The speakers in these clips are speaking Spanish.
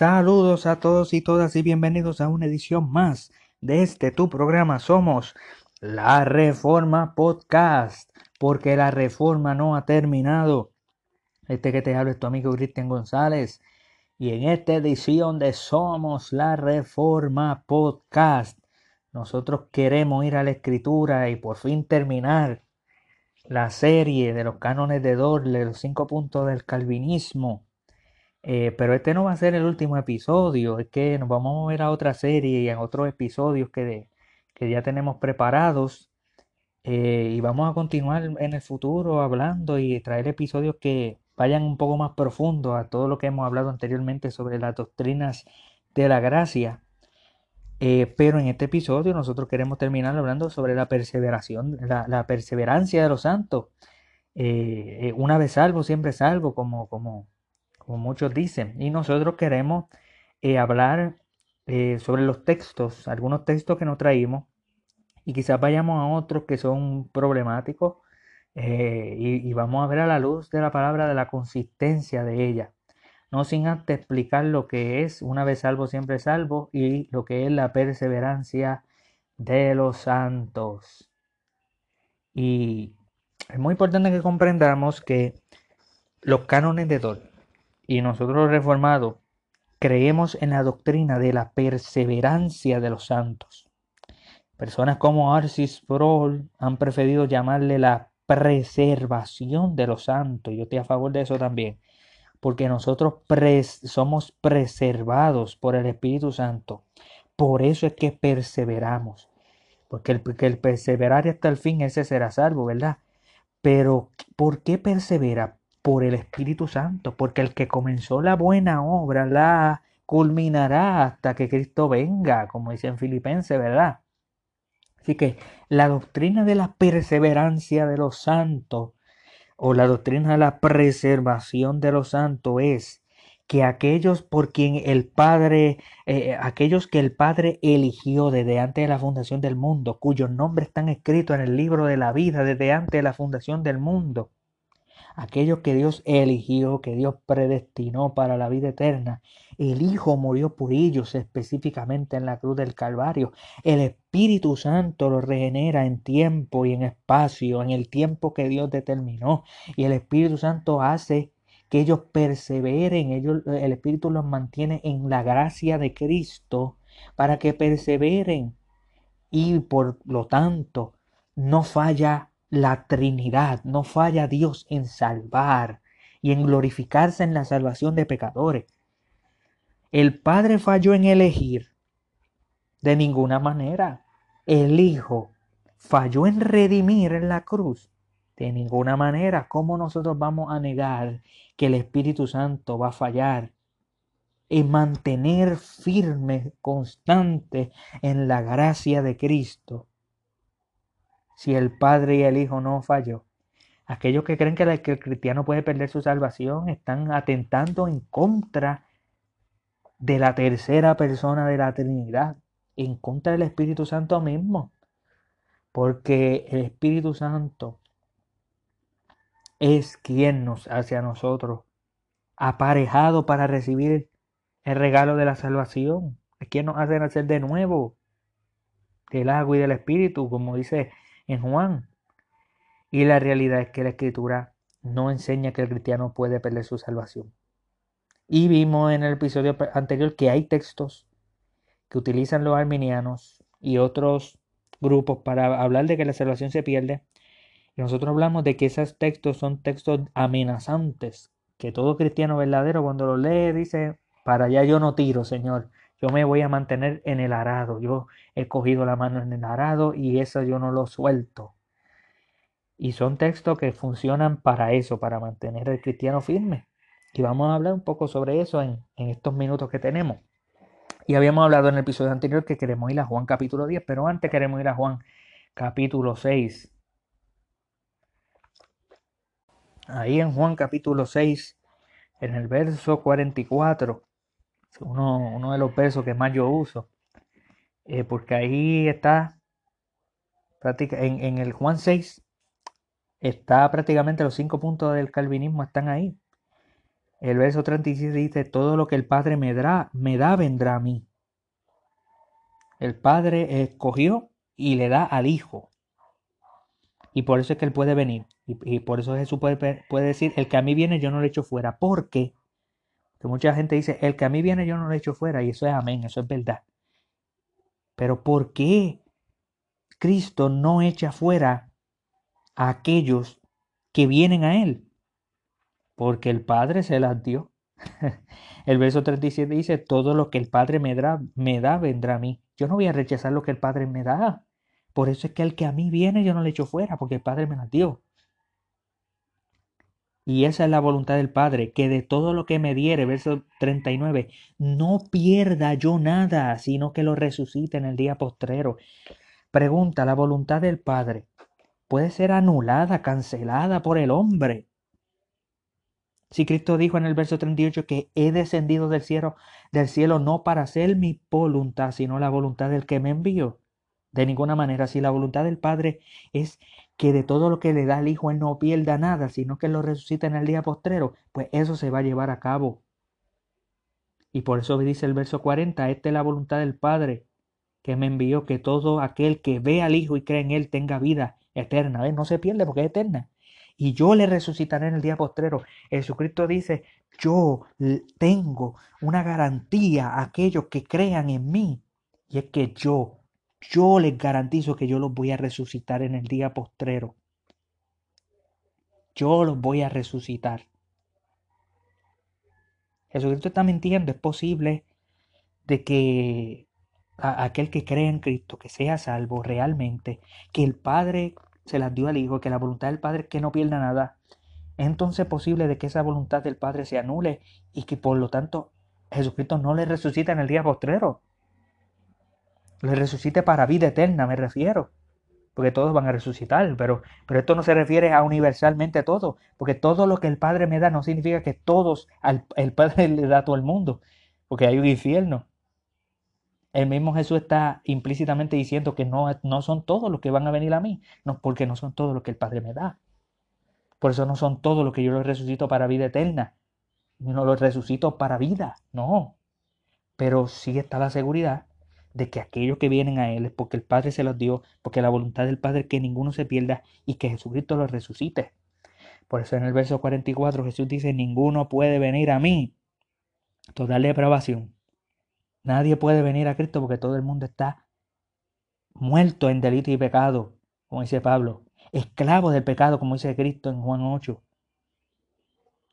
Saludos a todos y todas y bienvenidos a una edición más de este tu programa. Somos la Reforma Podcast, porque la reforma no ha terminado. Este que te habla es tu amigo Cristian González. Y en esta edición de Somos la Reforma Podcast, nosotros queremos ir a la escritura y por fin terminar la serie de los cánones de Dorle, los cinco puntos del calvinismo. Eh, pero este no va a ser el último episodio, es que nos vamos a ver a otra serie y a otros episodios que, que ya tenemos preparados. Eh, y vamos a continuar en el futuro hablando y traer episodios que vayan un poco más profundo a todo lo que hemos hablado anteriormente sobre las doctrinas de la gracia. Eh, pero en este episodio nosotros queremos terminar hablando sobre la perseveración, la, perseverancia de los santos. una vez salvo, siempre salvo, como, como, como muchos dicen. Y nosotros queremos eh, hablar eh, sobre los textos, algunos textos que nos traímos, y quizás vayamos a otros que son problemáticos, eh, y, vamos a ver a la luz de la palabra de la consistencia de ella. No sin antes explicar lo que es una vez salvo, siempre salvo, y lo que es la perseverancia de los santos. Y es muy importante que comprendamos que los cánones de Dol y nosotros reformados creemos en la doctrina de la perseverancia de los santos. Personas como Arcis Sproul han preferido llamarle la preservación de los santos. Yo estoy a favor de eso también. Porque nosotros somos preservados por el Espíritu Santo. Por eso es que perseveramos. Porque el, el perseverar hasta el fin, ese será salvo, ¿verdad? Pero, ¿por qué persevera? Por el Espíritu Santo, porque el que comenzó la buena obra la culminará hasta que Cristo venga, como dice en Filipenses, ¿verdad? Así que la doctrina de la perseverancia de los santos o la doctrina de la preservación de los santos es que aquellos por quien el Padre, eh, aquellos que el Padre eligió desde antes de la fundación del mundo, cuyos nombres están escritos en el libro de la vida desde antes de la fundación del mundo, aquellos que Dios eligió, que Dios predestinó para la vida eterna. El Hijo murió por ellos específicamente en la cruz del Calvario. El Espíritu Santo los regenera en tiempo y en espacio, en el tiempo que Dios determinó. Y el Espíritu Santo hace que ellos perseveren, ellos, el Espíritu los mantiene en la gracia de Cristo para que perseveren. Y por lo tanto, no falla la Trinidad, no falla Dios en salvar y en glorificarse en la salvación de pecadores. El Padre falló en elegir de ninguna manera. El Hijo falló en redimir en la cruz. De ninguna manera. ¿Cómo nosotros vamos a negar que el Espíritu Santo va a fallar en mantener firme, constante en la gracia de Cristo? Si el Padre y el Hijo no falló. Aquellos que creen que el, cristiano puede perder su salvación están atentando en contra de la tercera persona de la Trinidad, en contra del Espíritu Santo mismo. Porque el Espíritu Santo es quien nos hace a nosotros aparejado para recibir el regalo de la salvación. Es quien nos hace nacer de nuevo del agua y del Espíritu, como dice en Juan. Y la realidad es que la escritura no enseña que el cristiano puede perder su salvación. Y vimos en el episodio anterior que hay textos que utilizan los arminianos y otros grupos para hablar de que la salvación se pierde. Y nosotros hablamos de que esos textos son textos amenazantes, que todo cristiano verdadero cuando los lee dice, para allá yo no tiro, Señor. Yo me voy a mantener en el arado. Yo he cogido la mano en el arado y eso yo no lo suelto. Y son textos que funcionan para eso, para mantener al cristiano firme. Y vamos a hablar un poco sobre eso en, estos minutos que tenemos. Y habíamos hablado en el episodio anterior que queremos ir a Juan capítulo 10, pero antes queremos ir a Juan capítulo 6. Ahí en Juan capítulo 6, en el verso 44, uno, de los versos que más yo uso, eh, porque ahí está, en, en el Juan 6, está prácticamente los cinco puntos del calvinismo están ahí. El verso 37 dice, todo lo que el Padre me da, me da vendrá a mí. El Padre escogió y le da al Hijo. Y por eso es que Él puede venir. Y, por eso Jesús puede, puede, decir, el que a mí viene yo no le echo fuera. Porque que mucha gente dice, el que a mí viene yo no le echo fuera. Y eso es amén, eso es verdad. Pero ¿por qué Cristo no echa fuera a aquellos que vienen a Él? Porque el Padre se las dio. El verso 37 dice, todo lo que el Padre me da, me da vendrá a mí. Yo no voy a rechazar lo que el Padre me da. Por eso es que el que a mí viene yo no le echo fuera, porque el Padre me las dio. Y esa es la voluntad del Padre, que de todo lo que me diere, verso 39, no pierda yo nada, sino que lo resucite en el día postrero. Pregunta, ¿la voluntad del Padre puede ser anulada, cancelada por el hombre? Si Cristo dijo en el verso 38 que he descendido del cielo, del cielo no para hacer mi voluntad, sino la voluntad del que me envió. De ninguna manera, si la voluntad del Padre es que de todo lo que le da el Hijo Él no pierda nada, sino que lo resucita en el día postrero, pues eso se va a llevar a cabo. Y por eso dice el verso 40, esta es la voluntad del Padre que me envió, que todo aquel que ve al Hijo y cree en Él tenga vida eterna. No se pierde porque es eterna y yo le resucitaré en el día postrero. Jesucristo dice, yo tengo una garantía a aquellos que crean en mí. Y es que yo, yo les garantizo que yo los voy a resucitar en el día postrero. Yo los voy a resucitar. Jesucristo está mintiendo. Es posible de que aquel que cree en Cristo, que sea salvo realmente, que el Padre se las dio al Hijo, que la voluntad del Padre es que no pierda nada, es entonces posible de que esa voluntad del Padre se anule y que por lo tanto Jesucristo no le resucita en el día postrero. Le resucite para vida eterna, me refiero. Porque todos van a resucitar, pero, pero esto no se refiere a universalmente a todo, porque todo lo que el Padre me da no significa que todos al, el Padre le da a todo el mundo, porque hay un infierno el mismo Jesús está implícitamente diciendo que no, no son todos los que van a venir a mí, no, porque no son todos los que el Padre me da. Por eso no son todos los que yo los resucito para vida eterna. No los resucito para vida, no. Pero sí está la seguridad de que aquellos que vienen a Él es porque el Padre se los dio, porque la voluntad del Padre es que ninguno se pierda y que Jesucristo los resucite. Por eso en el verso 44 Jesús dice, ninguno puede venir a mí. Toda depravación Nadie puede venir a Cristo porque todo el mundo está muerto en delito y pecado, como dice Pablo, esclavo del pecado, como dice Cristo en Juan 8.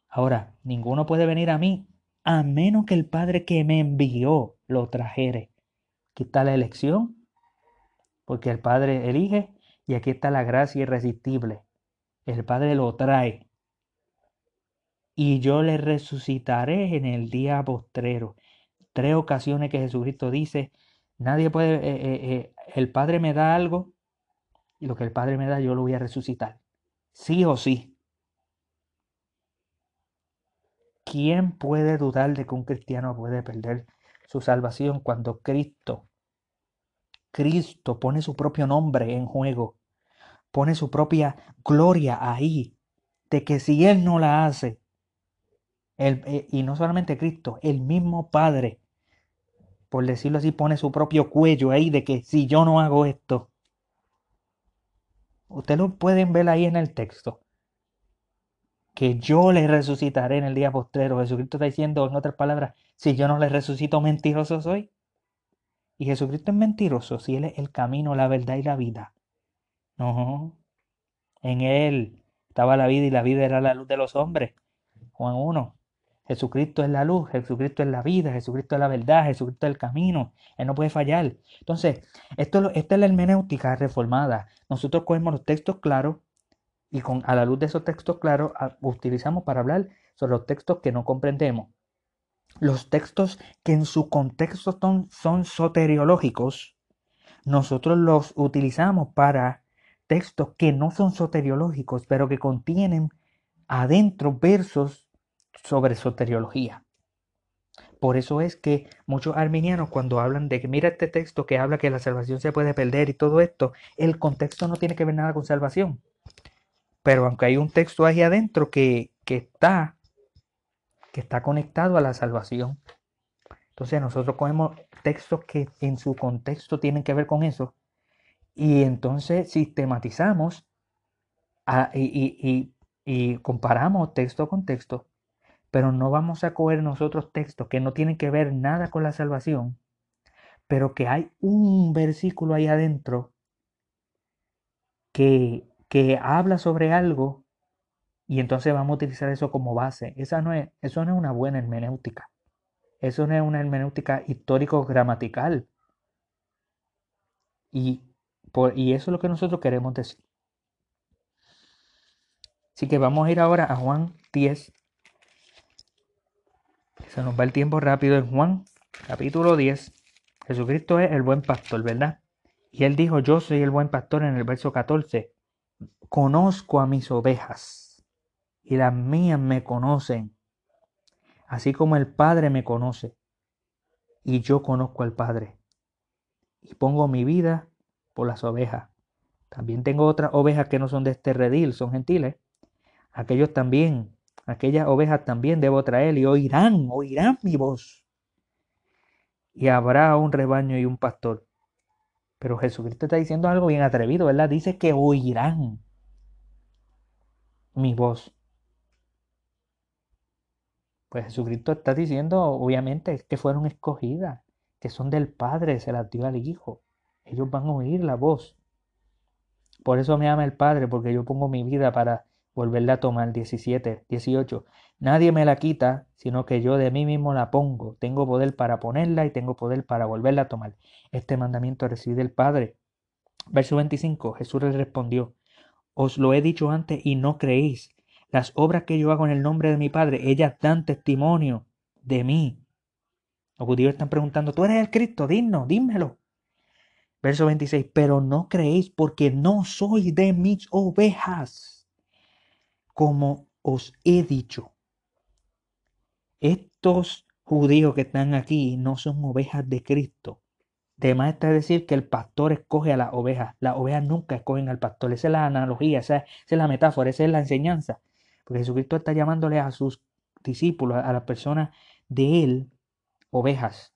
Ahora, ninguno puede venir a mí a menos que el Padre que me envió lo trajere. Aquí está la elección, porque el Padre elige y aquí está la gracia irresistible. El Padre lo trae. Y yo le resucitaré en el día postrero tres ocasiones que Jesucristo dice, nadie puede, eh, eh, eh, el Padre me da algo y lo que el Padre me da yo lo voy a resucitar. Sí o sí. ¿Quién puede dudar de que un cristiano puede perder su salvación cuando Cristo, Cristo pone su propio nombre en juego, pone su propia gloria ahí, de que si Él no la hace, y no solamente Cristo, el mismo Padre por decirlo así, pone su propio cuello ahí de que si yo no hago esto, ustedes lo pueden ver ahí en el texto, que yo le resucitaré en el día postrero. Jesucristo está diciendo, en otras palabras, si yo no le resucito, mentiroso soy. Y Jesucristo es mentiroso si Él es el camino, la verdad y la vida. No, en Él estaba la vida y la vida era la luz de los hombres. Juan 1. Jesucristo es la luz, Jesucristo es la vida, Jesucristo es la verdad, Jesucristo es el camino. Él no puede fallar. Entonces, esto, esta es la hermenéutica reformada. Nosotros cogemos los textos claros y con, a la luz de esos textos claros utilizamos para hablar sobre los textos que no comprendemos. Los textos que en su contexto son, soteriológicos, nosotros los utilizamos para textos que no son soteriológicos, pero que contienen adentro versos sobre soteriología. Por eso es que muchos arminianos cuando hablan de que mira este texto que habla que la salvación se puede perder y todo esto, el contexto no tiene que ver nada con salvación. Pero aunque hay un texto ahí adentro que, que está, que está conectado a la salvación. Entonces nosotros cogemos textos que en su contexto tienen que ver con eso y entonces sistematizamos y, comparamos texto con texto, pero no vamos a coger nosotros textos que no tienen que ver nada con la salvación, pero que hay un versículo ahí adentro que habla sobre algo y entonces vamos a utilizar eso como base. Esa no es, eso no es una buena hermenéutica. Eso no es una hermenéutica histórico-gramatical. Y, por, y eso es lo que nosotros queremos decir. Así que vamos a ir ahora a Juan 10. Se nos va el tiempo rápido en Juan, capítulo 10. Jesucristo es el buen pastor, ¿verdad? Y él dijo, yo soy el buen pastor en el verso 14. Conozco a mis ovejas y las mías me conocen, así como el Padre me conoce y yo conozco al Padre. Y pongo mi vida por las ovejas. También tengo otras ovejas que no son de este redil, son gentiles aquellos también, aquellas ovejas también debo traer y oirán, oirán mi voz. Y habrá un rebaño y un pastor. Pero Jesucristo está diciendo algo bien atrevido, ¿verdad? Dice que oirán mi voz. Pues Jesucristo está diciendo, obviamente, que fueron escogidas, que son del Padre, se las dio al Hijo. Ellos van a oír la voz. Por eso me ama el Padre, porque yo pongo mi vida para volverla a tomar. 17, 18. Nadie me la quita, sino que yo de mí mismo la pongo. Tengo poder para ponerla y tengo poder para volverla a tomar. Este mandamiento recibe el Padre. Verso 25. Jesús le respondió, Os lo he dicho antes y no creéis. Las obras que yo hago en el nombre de mi Padre, ellas dan testimonio de mí. Los judíos están preguntando, tú eres el Cristo, dinos, dímelo. Verso 26, pero no creéis porque no soy de mis ovejas como os he dicho. Estos judíos que están aquí no son ovejas de Cristo. Además está decir que el pastor escoge a las ovejas. Las ovejas nunca escogen al pastor. Esa es la analogía, esa, es la metáfora, esa es la enseñanza. Porque Jesucristo está llamándole a sus discípulos, a las personas de él, ovejas.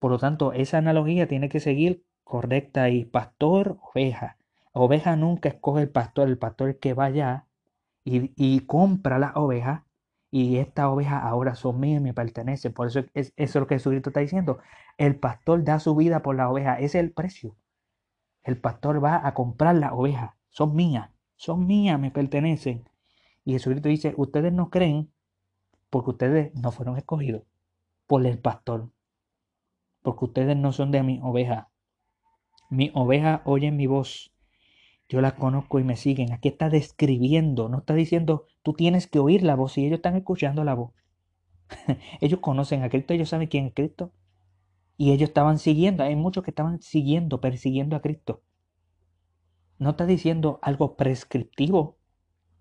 Por lo tanto, esa analogía tiene que seguir correcta y pastor, oveja. Oveja nunca escoge el pastor, el pastor que vaya y, compra las ovejas y estas ovejas ahora son mías me pertenecen. Por eso es, eso es lo que Jesucristo está diciendo. El pastor da su vida por la oveja. Ese es el precio. El pastor va a comprar las ovejas. Son mías. Son mías, me pertenecen. Y Jesucristo dice, ustedes no creen porque ustedes no fueron escogidos por el pastor. Porque ustedes no son de mi oveja. Mi oveja oyen mi voz yo las conozco y me siguen. Aquí está describiendo, no está diciendo tú tienes que oír la voz y ellos están escuchando la voz. ellos conocen a Cristo, ellos saben quién es Cristo. Y ellos estaban siguiendo, hay muchos que estaban siguiendo, persiguiendo a Cristo. No está diciendo algo prescriptivo,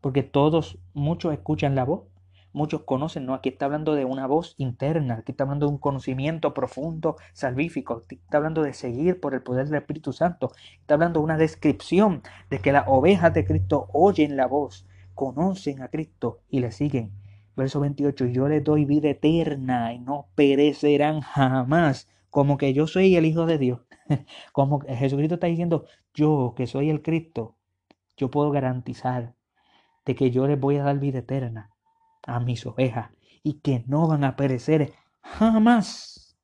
porque todos, muchos escuchan la voz, muchos conocen, no, aquí está hablando de una voz interna, aquí está hablando de un conocimiento profundo, salvífico, está hablando de seguir por el poder del Espíritu Santo, está hablando de una descripción de que las ovejas de Cristo oyen la voz, conocen a Cristo y le siguen. Verso 28, yo les doy vida eterna y no perecerán jamás, como que yo soy el Hijo de Dios. Como Jesucristo está diciendo, yo que soy el Cristo, yo puedo garantizar de que yo les voy a dar vida eterna a mis ovejas y que no van a perecer jamás.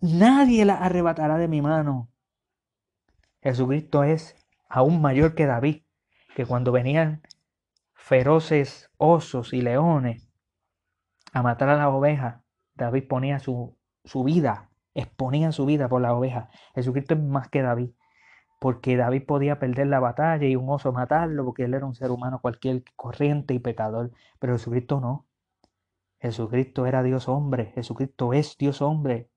Nadie las arrebatará de mi mano. Jesucristo es aún mayor que David, que cuando venían feroces osos y leones a matar a las ovejas, David ponía su, su vida, exponía su vida por las ovejas. Jesucristo es más que David porque David podía perder la batalla y un oso matarlo, porque él era un ser humano cualquier corriente y pecador, pero Jesucristo no. Jesucristo era Dios hombre, Jesucristo es Dios hombre.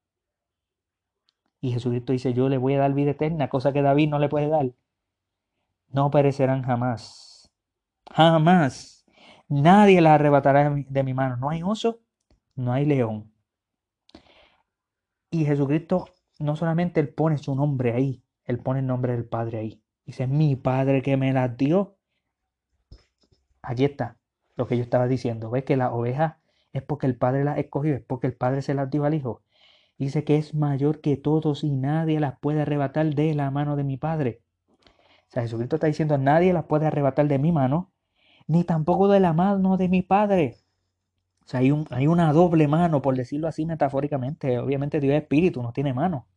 Y Jesucristo dice, yo le voy a dar vida eterna, cosa que David no le puede dar. No perecerán jamás. Jamás. Nadie la arrebatará de mi mano. No hay oso, no hay león. Y Jesucristo no solamente él pone su nombre ahí, él pone el nombre del Padre ahí. Dice, mi Padre que me las dio. Allí está lo que yo estaba diciendo. Ves que las ovejas es porque el Padre las escogió, es porque el Padre se las dio al Hijo. Dice que es mayor que todos y nadie las puede arrebatar de la mano de mi Padre. O sea, Jesucristo está diciendo, nadie las puede arrebatar de mi mano, ni tampoco de la mano de mi Padre. O sea, hay, un, hay una doble mano, por decirlo así metafóricamente. Obviamente Dios es espíritu, no tiene mano.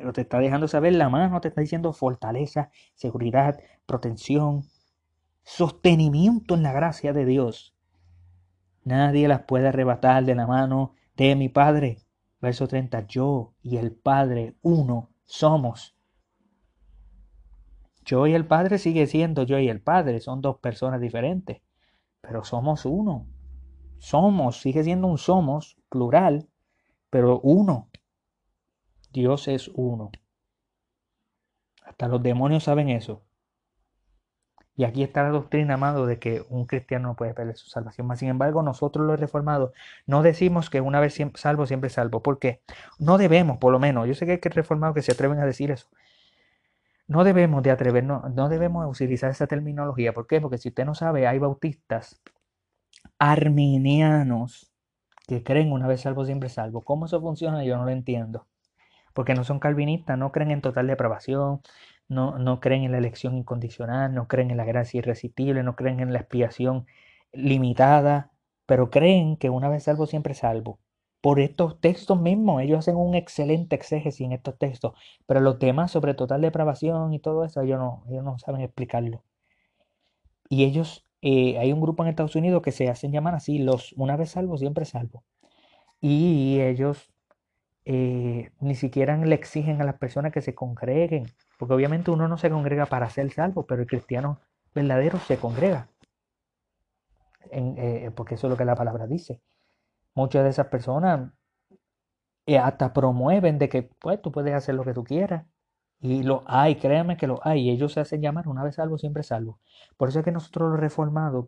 Pero te está dejando saber la mano, te está diciendo fortaleza, seguridad, protección, sostenimiento en la gracia de Dios. Nadie las puede arrebatar de la mano de mi Padre. Verso 30. Yo y el Padre uno somos. Yo y el Padre sigue siendo yo y el Padre. Son dos personas diferentes. Pero somos uno. Somos, sigue siendo un somos, plural, pero uno. Dios es uno. Hasta los demonios saben eso. Y aquí está la doctrina, amado, de que un cristiano no puede perder su salvación. Mas, sin embargo, nosotros los reformados no decimos que una vez salvo, siempre salvo. ¿Por qué? No debemos, por lo menos. Yo sé que hay reformados que se atreven a decir eso. No debemos de atrevernos, no debemos utilizar esa terminología. ¿Por qué? Porque si usted no sabe, hay bautistas arminianos que creen una vez salvo, siempre salvo. ¿Cómo eso funciona? Yo no lo entiendo. Porque no son calvinistas, no creen en total depravación, no, no creen en la elección incondicional, no creen en la gracia irresistible, no creen en la expiación limitada, pero creen que una vez salvo, siempre salvo. Por estos textos mismos, ellos hacen un excelente exégesis en estos textos, pero los temas sobre total depravación y todo eso, ellos no, ellos no saben explicarlo. Y ellos, eh, hay un grupo en Estados Unidos que se hacen llamar así, los una vez salvo, siempre salvo. Y ellos eh, ni siquiera le exigen a las personas que se congreguen, porque obviamente uno no se congrega para ser salvo, pero el cristiano verdadero se congrega, eh, porque eso es lo que la palabra dice. Muchas de esas personas eh, hasta promueven de que pues tú puedes hacer lo que tú quieras. Y lo hay, créanme que lo hay. Ellos se hacen llamar una vez salvo, siempre salvo. Por eso es que nosotros los reformados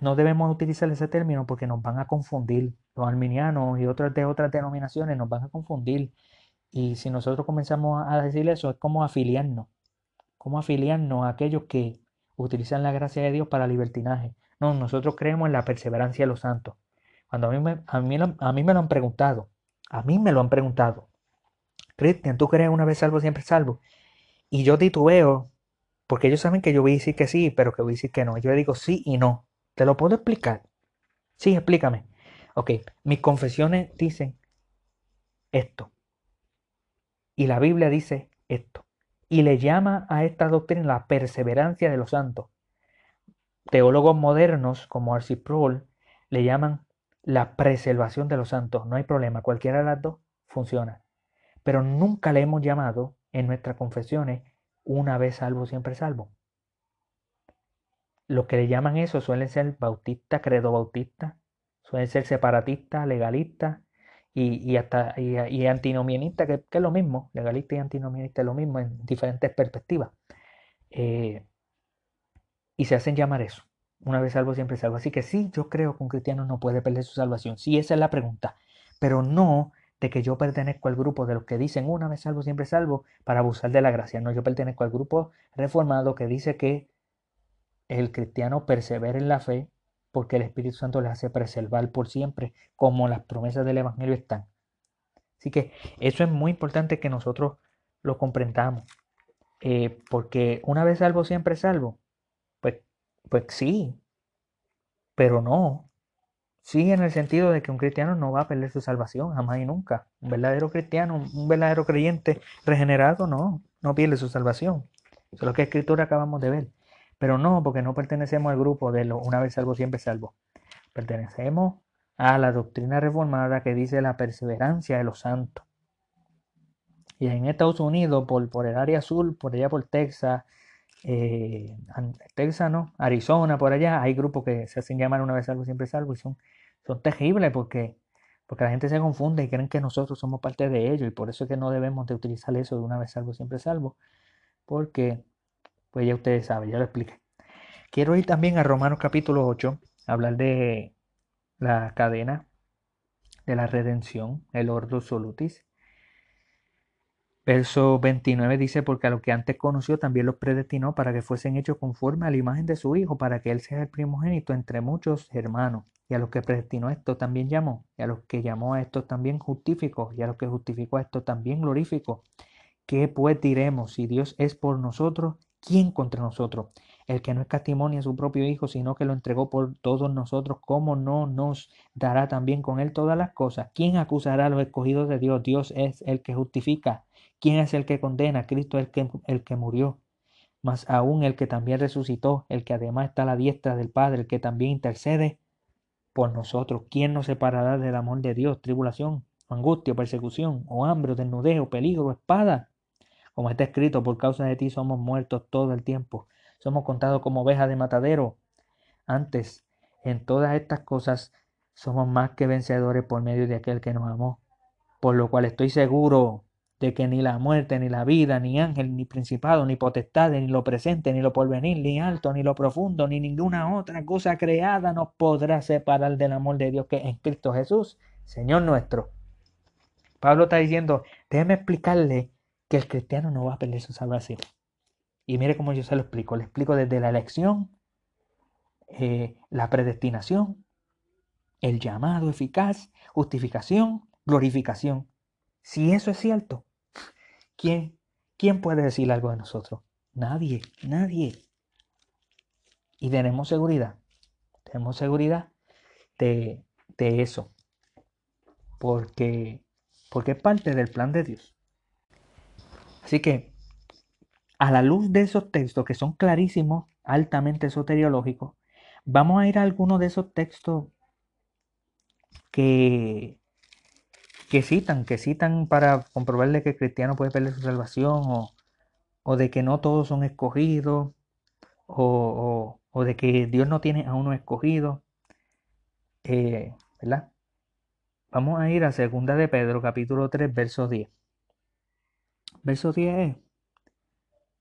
no debemos utilizar ese término porque nos van a confundir los arminianos y otras de otras denominaciones nos van a confundir. Y si nosotros comenzamos a decir eso, es como afiliarnos, como afiliarnos a aquellos que utilizan la gracia de Dios para libertinaje. No, nosotros creemos en la perseverancia de los santos. Cuando a mí me, a mí, a mí me lo han preguntado, a mí me lo han preguntado, Cristian, ¿tú crees una vez salvo, siempre salvo? Y yo titubeo, porque ellos saben que yo voy a decir que sí, pero que voy a decir que no. Yo le digo sí y no. ¿Te lo puedo explicar? Sí, explícame. Ok, mis confesiones dicen esto. Y la Biblia dice esto. Y le llama a esta doctrina la perseverancia de los santos. Teólogos modernos como Arcee Sproul le llaman la preservación de los santos. No hay problema, cualquiera de las dos funciona. Pero nunca le hemos llamado en nuestras confesiones una vez salvo, siempre salvo. Los que le llaman eso suelen ser bautistas, credo bautistas, Suelen ser separatistas, legalistas y, hasta y, que, es lo mismo, legalista y antinomianista es lo mismo en diferentes perspectivas. Eh, y se hacen llamar eso. Una vez salvo, siempre salvo. Así que sí, yo creo que un cristiano no puede perder su salvación. Sí, esa es la pregunta. Pero no de que yo pertenezco al grupo de los que dicen una vez salvo, siempre salvo, para abusar de la gracia. No, yo pertenezco al grupo reformado que dice que el cristiano persevera en la fe, porque el Espíritu Santo les hace preservar por siempre, como las promesas del Evangelio están. Así que eso es muy importante que nosotros lo comprendamos, eh, porque una vez salvo, siempre salvo. Pues, pues sí, pero no. Sí, en el sentido de que un cristiano no va a perder su salvación, jamás y nunca. Un verdadero cristiano, un verdadero creyente regenerado, no, no pierde su salvación. Eso es lo que escritura acabamos de ver. Pero no, porque no pertenecemos al grupo de lo una vez salvo, siempre salvo. Pertenecemos a la doctrina reformada que dice la perseverancia de los santos. Y en Estados Unidos, por, el área sur, por allá por Texas, eh, Texas, ¿no? Arizona, por allá, hay grupos que se hacen llamar una vez salvo, siempre salvo, y son, son terribles porque, porque la gente se confunde y creen que nosotros somos parte de ellos, y por eso es que no debemos de utilizar eso de una vez salvo, siempre salvo, porque pues ya ustedes saben, ya lo expliqué. Quiero ir también a Romanos capítulo 8, hablar de la cadena de la redención, el ordo solutis. Verso 29 dice, porque a los que antes conoció también los predestinó para que fuesen hechos conforme a la imagen de su Hijo, para que Él sea el primogénito entre muchos hermanos. Y a los que predestinó esto también llamó, y a los que llamó a esto también justificó, y a los que justificó a esto también glorificó. ¿Qué pues diremos? Si Dios es por nosotros, ¿quién contra nosotros? El que no escatimonia a su propio Hijo, sino que lo entregó por todos nosotros, ¿cómo no nos dará también con Él todas las cosas? ¿Quién acusará a los escogidos de Dios? Dios es el que justifica. ¿Quién es el que condena? Cristo es el que, el que murió, mas aún el que también resucitó, el que además está a la diestra del Padre, el que también intercede por nosotros. ¿Quién nos separará del amor de Dios? Tribulación, angustia, persecución, o hambre, o desnudez, o peligro, espada. Como está escrito, por causa de ti somos muertos todo el tiempo. Somos contados como ovejas de matadero. Antes, en todas estas cosas, somos más que vencedores por medio de aquel que nos amó. Por lo cual estoy seguro de que ni la muerte, ni la vida, ni ángel, ni principado, ni potestades, ni lo presente, ni lo porvenir, ni alto, ni lo profundo, ni ninguna otra cosa creada nos podrá separar del amor de Dios que es en Cristo Jesús, Señor nuestro. Pablo está diciendo, déjeme explicarle que el cristiano no va a perder su salvación. Y mire cómo yo se lo explico. Le explico desde la elección, eh, la predestinación, el llamado eficaz, justificación, glorificación. Si eso es cierto, ¿Quién, ¿Quién puede decir algo de nosotros? Nadie, nadie. Y tenemos seguridad, tenemos seguridad de, de eso, porque, porque es parte del plan de Dios. Así que, a la luz de esos textos que son clarísimos, altamente soteriológicos, vamos a ir a algunos de esos textos que, que citan, que citan para comprobarle que el cristiano puede perder su salvación o, de que no todos son escogidos o, de que Dios no tiene a uno escogido. Eh, ¿Verdad? Vamos a ir a segunda de Pedro, capítulo 3, verso 10. Verso 10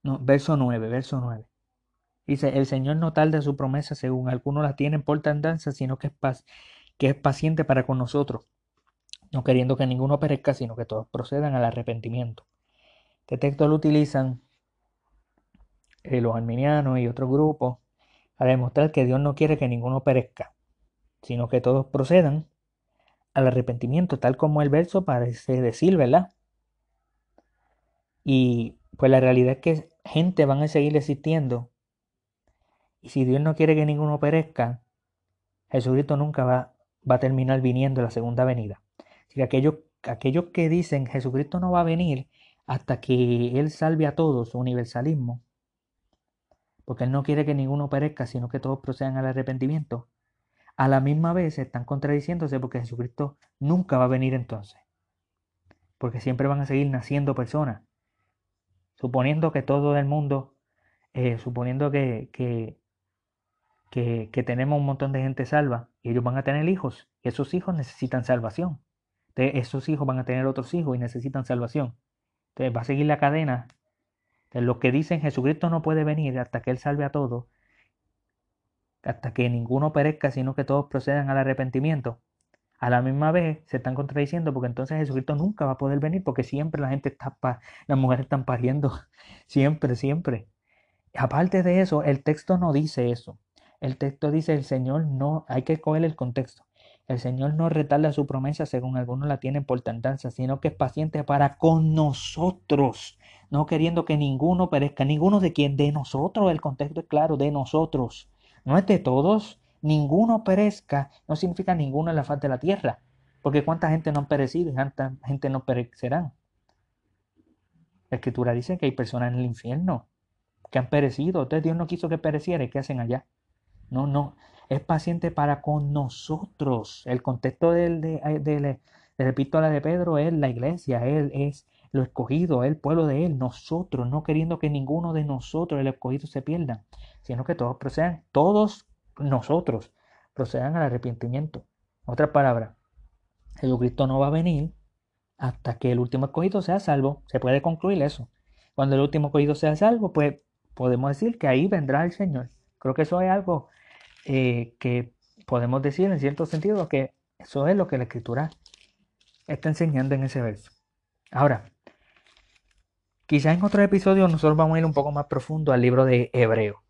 No, verso 9, verso 9. Dice, el Señor no tarda su promesa según algunos la tienen por tardanza, sino que es, que es paciente para con nosotros no queriendo que ninguno perezca, sino que todos procedan al arrepentimiento. Este texto lo utilizan eh, los arminianos y otros grupos para demostrar que Dios no quiere que ninguno perezca, sino que todos procedan al arrepentimiento, tal como el verso parece decir, ¿verdad? Y pues la realidad es que gente van a seguir existiendo. Y si Dios no quiere que ninguno perezca, Jesucristo nunca va, va a terminar viniendo la segunda venida aquellos, aquellos que dicen Jesucristo no va a venir hasta que Él salve a todos, universalismo, porque Él no quiere que ninguno perezca, sino que todos procedan al arrepentimiento, a la misma vez están contradiciéndose porque Jesucristo nunca va a venir entonces, porque siempre van a seguir naciendo personas, suponiendo que todo el mundo, eh, suponiendo que, que, que tenemos un montón de gente salva, y ellos van a tener hijos, y esos hijos necesitan salvación esos hijos van a tener otros hijos y necesitan salvación. Entonces va a seguir la cadena. de los que dicen Jesucristo no puede venir hasta que Él salve a todos, hasta que ninguno perezca, sino que todos procedan al arrepentimiento. A la misma vez se están contradiciendo porque entonces Jesucristo nunca va a poder venir porque siempre la gente está, las mujeres están pariendo, siempre, siempre. Aparte de eso, el texto no dice eso. El texto dice el Señor no, hay que coger el contexto. El Señor no retarda su promesa según algunos la tienen por tardanza, sino que es paciente para con nosotros, no queriendo que ninguno perezca, ninguno de quien, de nosotros, el contexto es claro, de nosotros, no es de todos, ninguno perezca, no significa ninguno en la faz de la tierra, porque cuánta gente no han perecido y cuánta gente no perecerán. La escritura dice que hay personas en el infierno que han perecido, entonces Dios no quiso que pereciera, ¿qué hacen allá? No, no, es paciente para con nosotros. El contexto del, de, de, la epístola de Pedro es la iglesia, Él es lo escogido, el pueblo de Él, nosotros, no queriendo que ninguno de nosotros, el escogido, se pierda, sino que todos procedan, todos nosotros procedan al arrepentimiento. Otra palabra, Jesucristo no va a venir hasta que el último escogido sea salvo. Se puede concluir eso. Cuando el último escogido sea salvo, pues podemos decir que ahí vendrá el Señor. Creo que eso es algo eh, que podemos decir en cierto sentido que eso es lo que la escritura está enseñando en ese verso. Ahora, Quizás en otro episodio nosotros vamos a ir un poco más profundo al libro de Hebreo.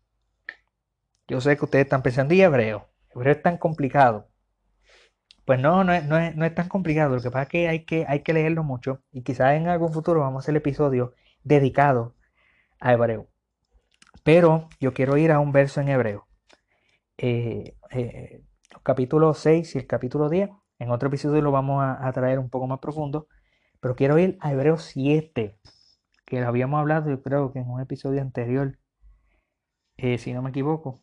Yo sé que ustedes están pensando, ¿y Hebreo? Hebreo es tan complicado. Pues no, no es, no es, tan complicado. Lo que pasa es que hay, que hay que leerlo mucho y quizás en algún futuro vamos a hacer el episodio dedicado a Hebreo. Pero yo quiero ir a un verso en Hebreo. Eh, eh, capítulo 6 y el capítulo 10. En otro episodio lo vamos a, traer un poco más profundo. Pero quiero ir a Hebreo 7, que lo habíamos hablado, yo creo que en un episodio anterior, eh, si no me equivoco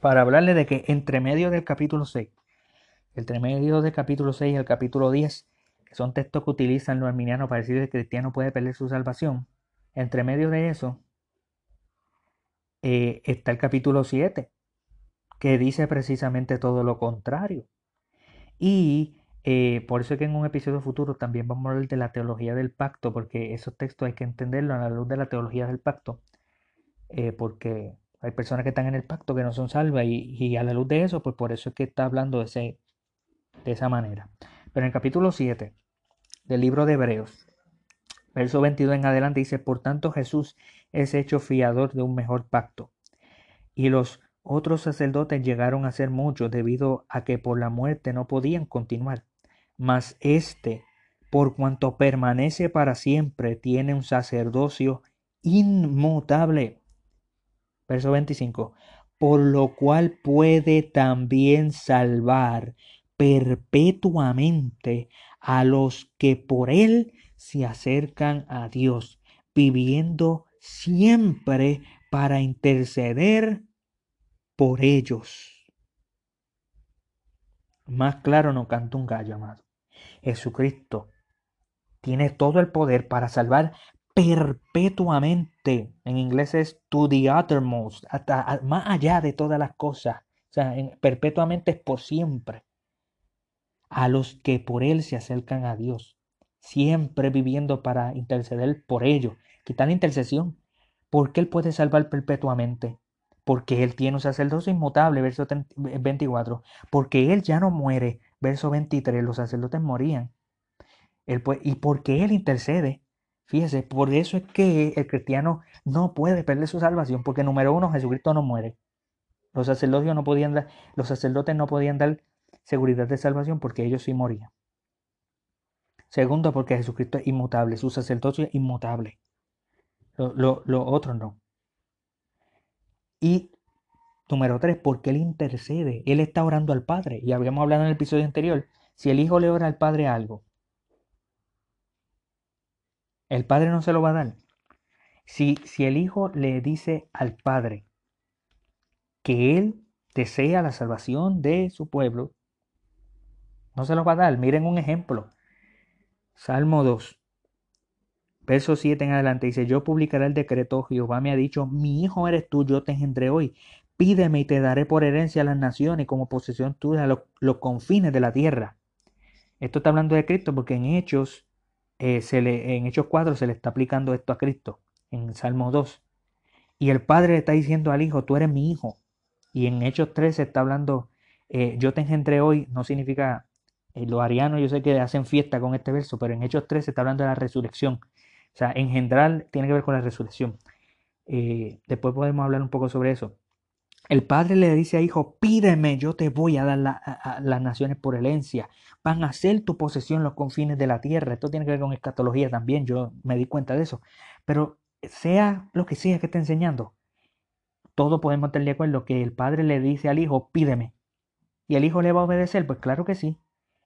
para hablarle de que entre medio del capítulo 6, entre medio del capítulo 6 y el capítulo 10, que son textos que utilizan los arminianos para decir que el cristiano puede perder su salvación, entre medio de eso eh, está el capítulo 7, que dice precisamente todo lo contrario. Y eh, por eso es que en un episodio futuro también vamos a hablar de la teología del pacto, porque esos textos hay que entenderlos a la luz de la teología del pacto, eh, porque hay personas que están en el pacto que no son salvas y, a la luz de eso, pues por eso es que está hablando de, ese, de esa manera. Pero en el capítulo 7 del libro de Hebreos, verso 22 en adelante dice, por tanto Jesús es hecho fiador de un mejor pacto. Y los otros sacerdotes llegaron a ser muchos debido a que por la muerte no podían continuar. Mas éste, por cuanto permanece para siempre, tiene un sacerdocio inmutable Verso 25. Por lo cual puede también salvar perpetuamente a los que por él se acercan a Dios, viviendo siempre para interceder por ellos. Más claro no canta un gallo, amado. Jesucristo tiene todo el poder para salvar perpetuamente. En inglés es to the uttermost, hasta más allá de todas las cosas. O sea, perpetuamente es por siempre. A los que por Él se acercan a Dios, siempre viviendo para interceder por ellos. Quitar la intercesión. Porque Él puede salvar perpetuamente? Porque Él tiene un sacerdocio inmutable, verso 24. Porque Él ya no muere, verso 23. Los sacerdotes morían. Él y porque Él intercede, Fíjese, por eso es que el cristiano no puede perder su salvación, porque número uno, Jesucristo no muere. Los sacerdotes no podían dar, los sacerdotes no podían dar seguridad de salvación porque ellos sí morían. Segundo, porque Jesucristo es inmutable, su sacerdocio es inmutable. Lo, lo otro no. Y número tres, porque Él intercede, Él está orando al Padre. Y habíamos hablado en el episodio anterior, si el Hijo le ora al Padre algo, el padre no se lo va a dar. Si, si el hijo le dice al padre que él desea la salvación de su pueblo, no se lo va a dar. Miren un ejemplo. Salmo 2, verso 7 en adelante dice, yo publicaré el decreto, Jehová me ha dicho, mi hijo eres tú, yo te engendré hoy. Pídeme y te daré por herencia a las naciones como posesión tuya los, los confines de la tierra. Esto está hablando de Cristo porque en Hechos eh, se le, en Hechos 4 se le está aplicando esto a Cristo, en Salmo 2. Y el Padre le está diciendo al Hijo, tú eres mi Hijo. Y en Hechos 3 se está hablando, eh, yo te engendré hoy, no significa, eh, los arianos yo sé que hacen fiesta con este verso, pero en Hechos 3 se está hablando de la resurrección. O sea, engendrar tiene que ver con la resurrección. después podemos hablar un poco sobre eso. El padre le dice a hijo, pídeme, yo te voy a dar las naciones por herencia. Van a ser tu posesión los confines de la tierra. Esto tiene que ver con escatología también, yo me di cuenta de eso. Pero sea lo que sea que esté enseñando, todo podemos estar de acuerdo que el padre le dice al hijo, pídeme. ¿Y el hijo le va a obedecer? Pues claro que sí.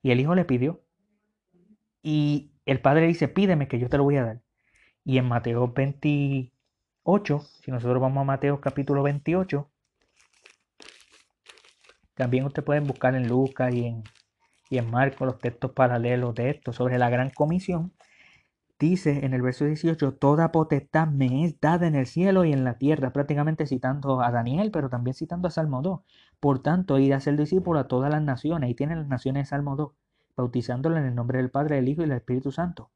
Y el hijo le pidió. Y el padre dice, pídeme que yo te lo voy a dar. Y en Mateo 28, si nosotros vamos a Mateo capítulo 28, también usted puede buscar en Lucas y en, y en Marcos los textos paralelos de esto sobre la gran comisión. Dice en el verso 18, toda potestad me es dada en el cielo y en la tierra, prácticamente citando a Daniel, pero también citando a Salmo 2. Por tanto, ir a ser discípulo a todas las naciones, y tienen las naciones de Salmo 2, bautizándole en el nombre del Padre, del Hijo y del Espíritu Santo,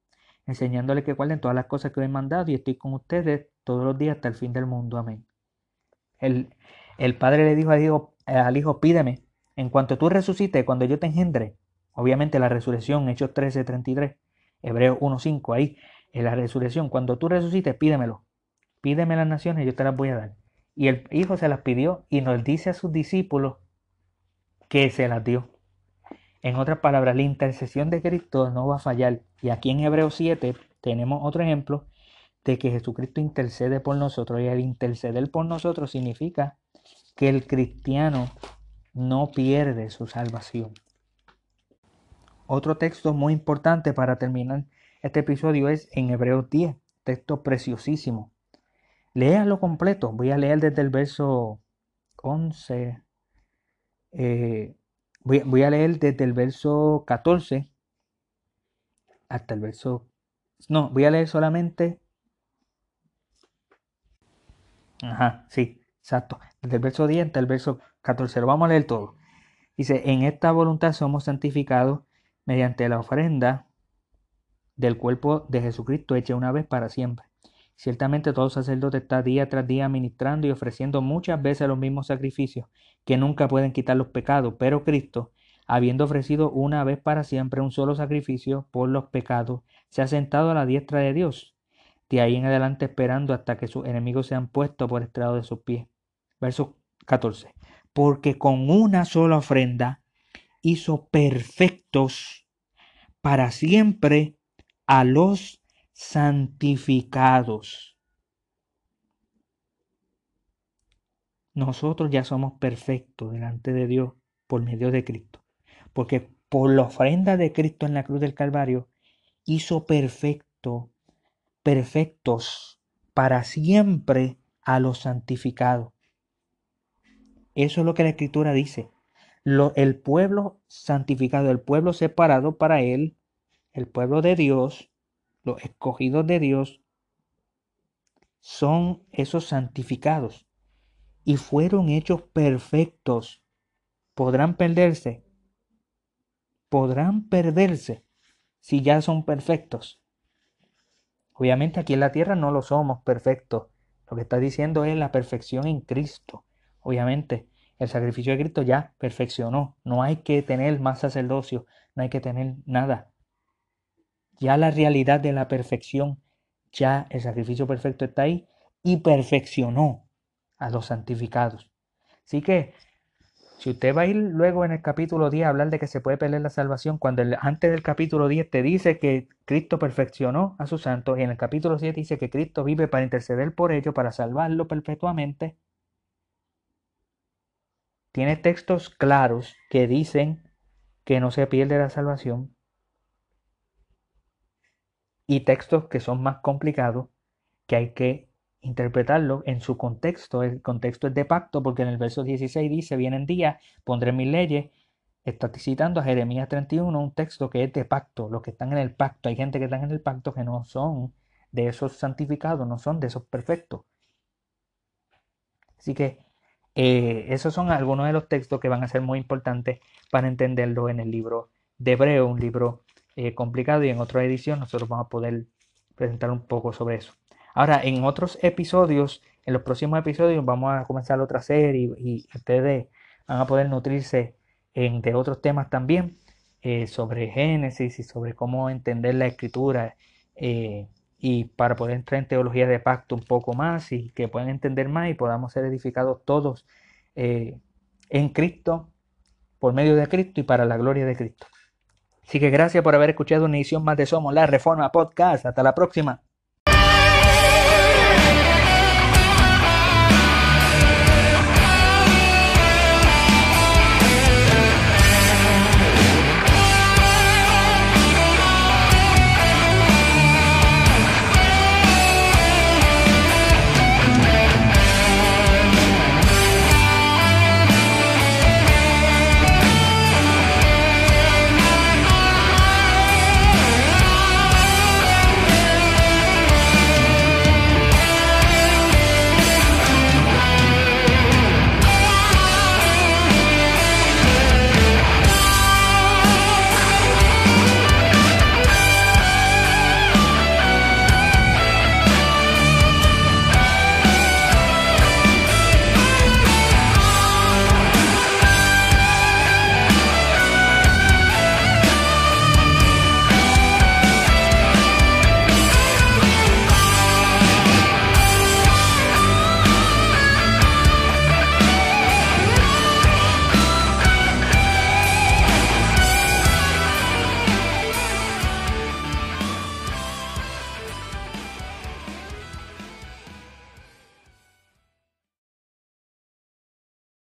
enseñándole que guarden todas las cosas que os he mandado y estoy con ustedes todos los días hasta el fin del mundo. Amén. El, el Padre le dijo a Dios, al Hijo, pídeme, en cuanto tú resucites, cuando yo te engendre, obviamente la resurrección, Hechos 13, 33, Hebreos 1.5, ahí, en la resurrección, cuando tú resucites, pídemelo. Pídeme las naciones, yo te las voy a dar. Y el Hijo se las pidió y nos dice a sus discípulos que se las dio. En otras palabras, la intercesión de Cristo no va a fallar. Y aquí en Hebreos 7 tenemos otro ejemplo de que Jesucristo intercede por nosotros. Y el interceder por nosotros significa que el cristiano no pierde su salvación. Otro texto muy importante para terminar este episodio es en Hebreos 10, texto preciosísimo. Léalo completo. Voy a leer desde el verso 11. Eh, voy, a leer desde el verso 14 hasta el verso... No, voy a leer solamente... Ajá, sí, exacto. Desde el verso 10 hasta el verso 14. Lo vamos a leer todo. Dice, en esta voluntad somos santificados mediante la ofrenda del cuerpo de Jesucristo hecha una vez para siempre. Ciertamente todo sacerdote está día tras día ministrando y ofreciendo muchas veces los mismos sacrificios que nunca pueden quitar los pecados, pero Cristo, habiendo ofrecido una vez para siempre un solo sacrificio por los pecados, se ha sentado a la diestra de Dios, de ahí en adelante esperando hasta que sus enemigos sean puestos por estrado de sus pies. Verso 14. Porque con una sola ofrenda hizo perfectos para siempre a los santificados. Nosotros ya somos perfectos delante de Dios por medio de Cristo. Porque por la ofrenda de Cristo en la cruz del Calvario hizo perfecto, perfectos para siempre a los santificados. Eso es lo que la Escritura dice el pueblo santificado, el pueblo separado para él, el pueblo de Dios, los escogidos de Dios, son esos santificados y fueron hechos perfectos. ¿Podrán perderse? ¿Podrán perderse si ya son perfectos? Obviamente aquí en la tierra no lo somos perfectos. Lo que está diciendo es la perfección en Cristo. Obviamente, el sacrificio de Cristo ya perfeccionó. No hay que tener más sacerdocio, no hay que tener nada. Ya la realidad de la perfección, ya el sacrificio perfecto está ahí y perfeccionó a los santificados. Así que, si usted va a ir luego en el capítulo 10 a hablar de que se puede perder la salvación, cuando antes del capítulo 10 te dice que Cristo perfeccionó a sus santos y en el capítulo 7 dice que Cristo vive para interceder por ellos, para salvarlo perpetuamente, tiene textos claros que dicen que no se pierde la salvación y textos que son más complicados que hay que interpretarlo en su contexto. El contexto es de pacto porque en el verso 16 dice, vienen días, pondré mis leyes. Está citando a Jeremías 31, un texto que es de pacto, los que están en el pacto. Hay gente que están en el pacto que no son de esos santificados, no son de esos perfectos. Así que eh, esos son algunos de los textos que van a ser muy importantes para entenderlo en el libro de Hebreo, un libro eh, complicado y en otra edición nosotros vamos a poder presentar un poco sobre eso. Ahora, en otros episodios, en los próximos episodios vamos a comenzar otra serie y, ustedes van a poder nutrirse de otros temas también eh, sobre Génesis y sobre cómo entender la escritura y para poder entrar en teología de pacto un poco más y que puedan entender más y podamos ser edificados todos eh, en Cristo, por medio de Cristo y para la gloria de Cristo. Así que gracias por haber escuchado una edición más de Somos la Reforma Podcast. Hasta la próxima.